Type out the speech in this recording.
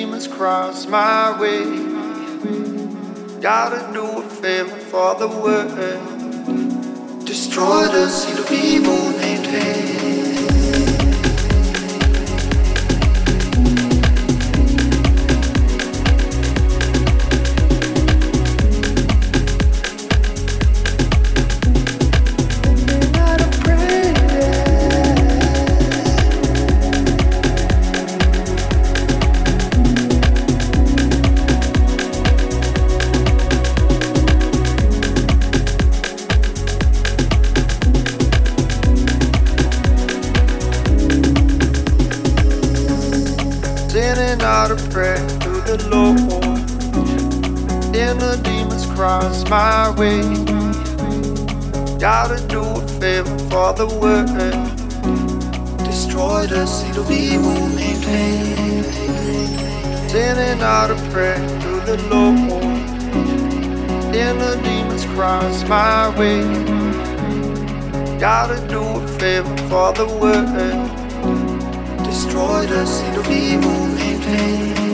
demons cross my way. Got a new for the world. Destroy the seed of evil named hate. Prayer to the Lord. Then the demons cross my way. Gotta do a favor for the world. Destroy the seed of evil, maintain. Sending out a prayer to the Lord. Then the demons cross my way. Gotta do a favor for the world. Destroy the seed of evil, maintain.